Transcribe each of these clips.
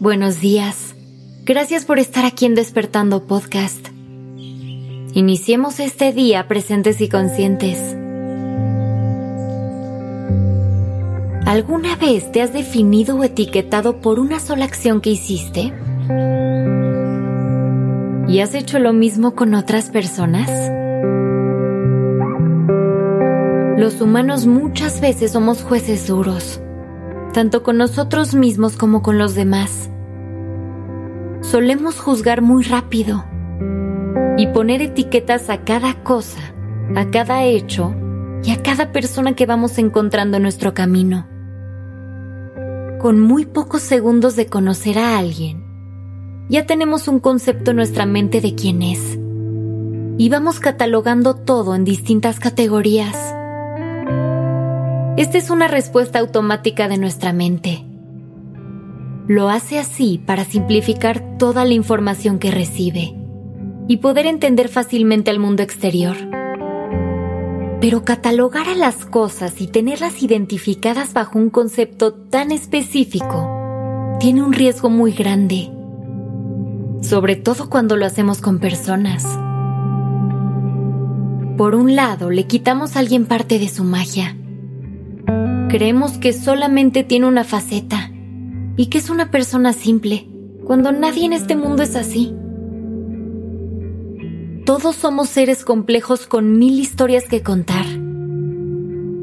buenos días. Gracias por estar aquí en Despertando Podcast. Iniciemos este día presentes y conscientes. ¿Alguna vez te has definido o etiquetado por una sola acción que hiciste? ¿Y has hecho lo mismo con otras personas? Los humanos muchas veces somos jueces duros, tanto con nosotros mismos como con los demás. Solemos juzgar muy rápido y poner etiquetas a cada cosa, a cada hecho y a cada persona que vamos encontrando en nuestro camino. Con muy pocos segundos de conocer a alguien, ya tenemos un concepto en nuestra mente de quién es. Y vamos catalogando todo en distintas categorías. Esta es una respuesta automática de nuestra mente. Lo hace así para simplificar toda la información que recibe y poder entender fácilmente al mundo exterior. Pero catalogar a las cosas y tenerlas identificadas bajo un concepto tan específico tiene un riesgo muy grande sobre todo cuando lo hacemos con personas. Por un lado, le quitamos a alguien parte de su magia. Creemos que solamente tiene una faceta y que es una persona simple, cuando nadie en este mundo es así. Todos somos seres complejos con mil historias que contar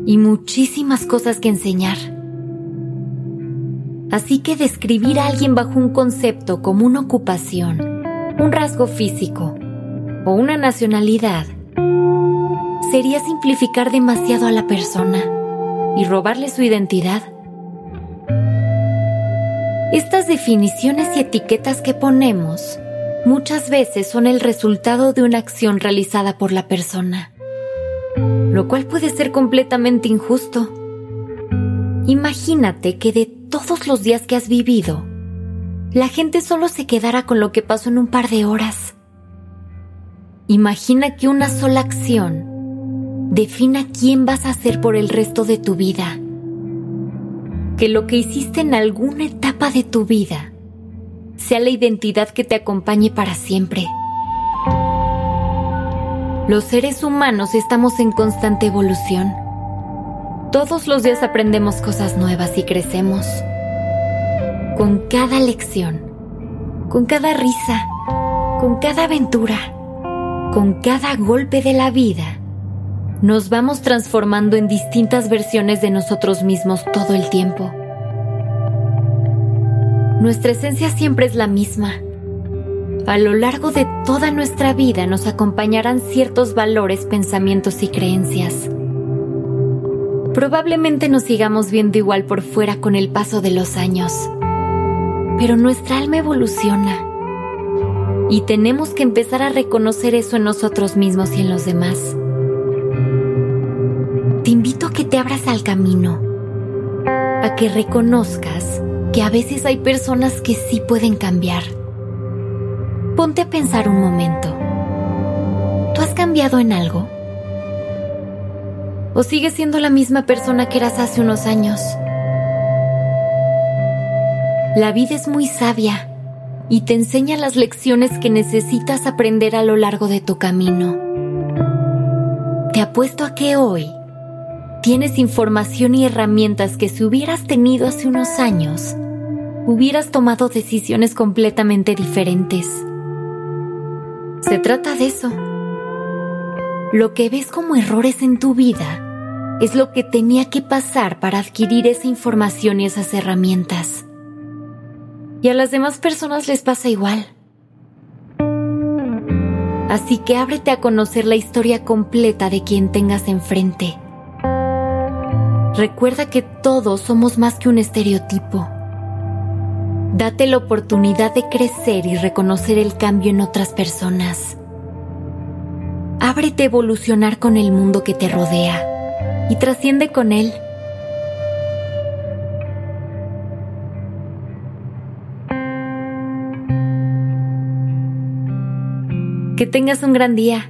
y muchísimas cosas que enseñar. Así que describir a alguien bajo un concepto como una ocupación, un rasgo físico o una nacionalidad sería simplificar demasiado a la persona y robarle su identidad. Estas definiciones y etiquetas que ponemos muchas veces son el resultado de una acción realizada por la persona, lo cual puede ser completamente injusto. Imagínate que de todos los días que has vivido, la gente solo se quedará con lo que pasó en un par de horas. Imagina que una sola acción defina quién vas a ser por el resto de tu vida. Que lo que hiciste en alguna etapa de tu vida sea la identidad que te acompañe para siempre. Los seres humanos estamos en constante evolución todos los días aprendemos cosas nuevas y crecemos. Con cada lección, con cada risa, con cada aventura, con cada golpe de la vida, nos vamos transformando en distintas versiones de nosotros mismos todo el tiempo. Nuestra esencia siempre es la misma. A lo largo de toda nuestra vida nos acompañarán ciertos valores, pensamientos y creencias Probablemente nos sigamos viendo igual por fuera con el paso de los años, pero nuestra alma evoluciona y tenemos que empezar a reconocer eso en nosotros mismos y en los demás. Te invito a que te abras al camino, a que reconozcas que a veces hay personas que sí pueden cambiar. Ponte a pensar un momento. ¿Tú has cambiado en algo? ¿O sigues siendo la misma persona que eras hace unos años? La vida es muy sabia y te enseña las lecciones que necesitas aprender a lo largo de tu camino. Te apuesto a que hoy tienes información y herramientas que si hubieras tenido hace unos años, hubieras tomado decisiones completamente diferentes. Se trata de eso lo que ves como errores en tu vida es lo que tenía que pasar para adquirir esa información y esas herramientas. Y a las demás personas les pasa igual. Así que ábrete a conocer la historia completa de quien tengas enfrente. Recuerda que todos somos más que un estereotipo. Date la oportunidad de crecer y reconocer el cambio en otras personas. Ábrete a evolucionar con el mundo que te rodea y trasciende con él. Que tengas un gran día.